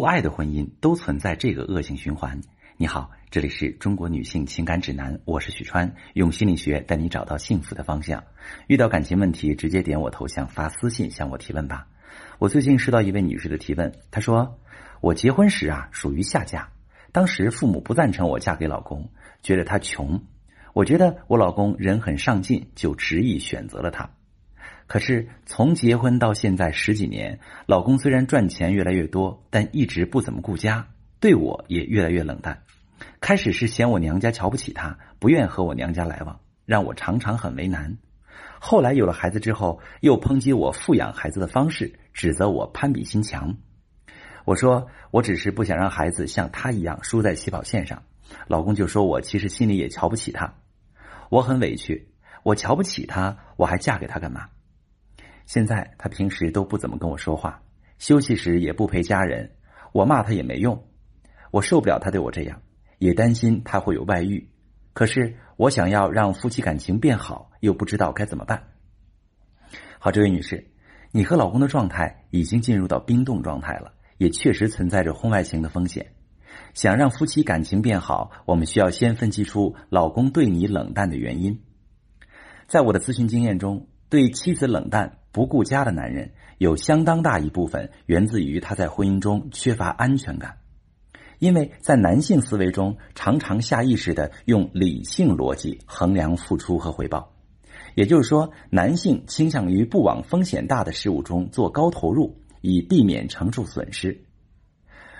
无爱的婚姻都存在这个恶性循环。你好，这里是中国女性情感指南，我是许川，用心理学带你找到幸福的方向。遇到感情问题，直接点我头像发私信向我提问吧。我最近收到一位女士的提问，她说：“我结婚时啊属于下嫁，当时父母不赞成我嫁给老公，觉得他穷。我觉得我老公人很上进，就执意选择了他。”可是从结婚到现在十几年，老公虽然赚钱越来越多，但一直不怎么顾家，对我也越来越冷淡。开始是嫌我娘家瞧不起他，不愿和我娘家来往，让我常常很为难。后来有了孩子之后，又抨击我富养孩子的方式，指责我攀比心强。我说我只是不想让孩子像他一样输在起跑线上。老公就说我其实心里也瞧不起他，我很委屈。我瞧不起他，我还嫁给他干嘛？现在他平时都不怎么跟我说话，休息时也不陪家人，我骂他也没用，我受不了他对我这样，也担心他会有外遇。可是我想要让夫妻感情变好，又不知道该怎么办。好，这位女士，你和老公的状态已经进入到冰冻状态了，也确实存在着婚外情的风险。想让夫妻感情变好，我们需要先分析出老公对你冷淡的原因。在我的咨询经验中，对妻子冷淡。不顾家的男人有相当大一部分源自于他在婚姻中缺乏安全感，因为在男性思维中，常常下意识的用理性逻辑衡量付出和回报，也就是说，男性倾向于不往风险大的事物中做高投入，以避免承受损失。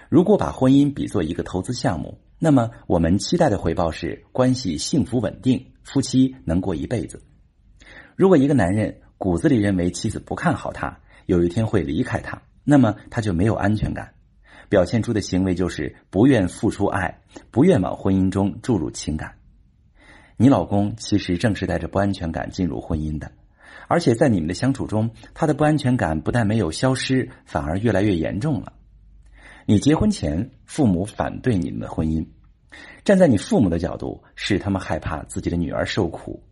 如果把婚姻比作一个投资项目，那么我们期待的回报是关系幸福稳定，夫妻能过一辈子。如果一个男人，骨子里认为妻子不看好他，有一天会离开他，那么他就没有安全感，表现出的行为就是不愿付出爱，不愿往婚姻中注入情感。你老公其实正是带着不安全感进入婚姻的，而且在你们的相处中，他的不安全感不但没有消失，反而越来越严重了。你结婚前，父母反对你们的婚姻，站在你父母的角度，是他们害怕自己的女儿受苦。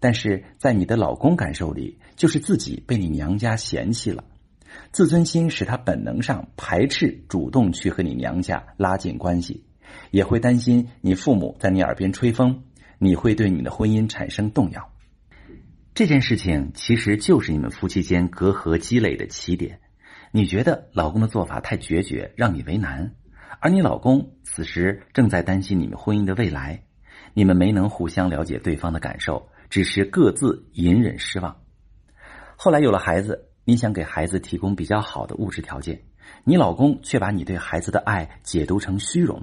但是在你的老公感受里，就是自己被你娘家嫌弃了，自尊心使他本能上排斥主动去和你娘家拉近关系，也会担心你父母在你耳边吹风，你会对你的婚姻产生动摇。这件事情其实就是你们夫妻间隔阂积累的起点。你觉得老公的做法太决绝，让你为难，而你老公此时正在担心你们婚姻的未来，你们没能互相了解对方的感受。只是各自隐忍失望，后来有了孩子，你想给孩子提供比较好的物质条件，你老公却把你对孩子的爱解读成虚荣，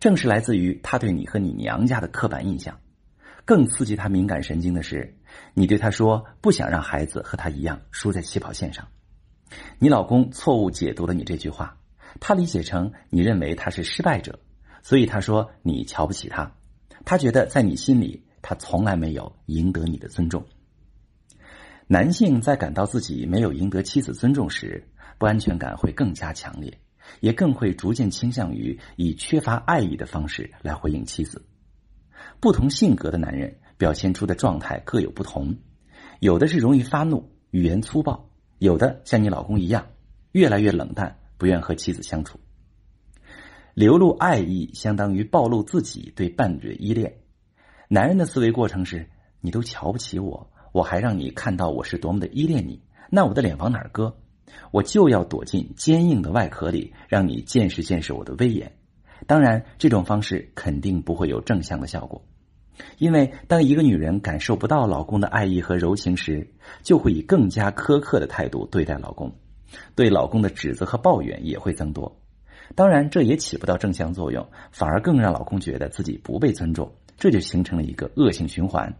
正是来自于他对你和你娘家的刻板印象。更刺激他敏感神经的是，你对他说不想让孩子和他一样输在起跑线上，你老公错误解读了你这句话，他理解成你认为他是失败者，所以他说你瞧不起他，他觉得在你心里。他从来没有赢得你的尊重。男性在感到自己没有赢得妻子尊重时，不安全感会更加强烈，也更会逐渐倾向于以缺乏爱意的方式来回应妻子。不同性格的男人表现出的状态各有不同，有的是容易发怒、语言粗暴，有的像你老公一样，越来越冷淡，不愿和妻子相处。流露爱意相当于暴露自己对伴侣的依恋。男人的思维过程是：你都瞧不起我，我还让你看到我是多么的依恋你，那我的脸往哪儿搁？我就要躲进坚硬的外壳里，让你见识见识我的威严。当然，这种方式肯定不会有正向的效果，因为当一个女人感受不到老公的爱意和柔情时，就会以更加苛刻的态度对待老公，对老公的指责和抱怨也会增多。当然，这也起不到正向作用，反而更让老公觉得自己不被尊重。这就形成了一个恶性循环，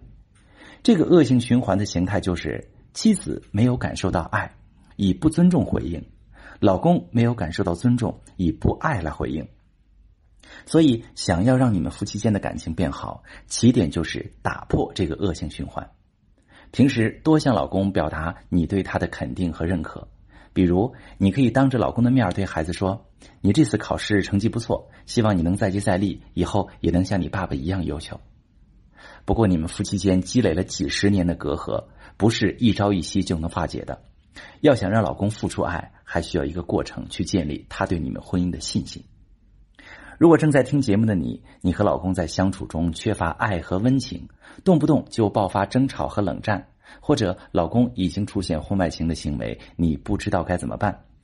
这个恶性循环的形态就是妻子没有感受到爱，以不尊重回应；老公没有感受到尊重，以不爱来回应。所以，想要让你们夫妻间的感情变好，起点就是打破这个恶性循环。平时多向老公表达你对他的肯定和认可。比如，你可以当着老公的面对孩子说：“你这次考试成绩不错，希望你能再接再厉，以后也能像你爸爸一样优秀。”不过，你们夫妻间积累了几十年的隔阂，不是一朝一夕就能化解的。要想让老公付出爱，还需要一个过程去建立他对你们婚姻的信心。如果正在听节目的你，你和老公在相处中缺乏爱和温情，动不动就爆发争吵和冷战，或者老公已经出现婚外情的行为，你不知道该怎么办，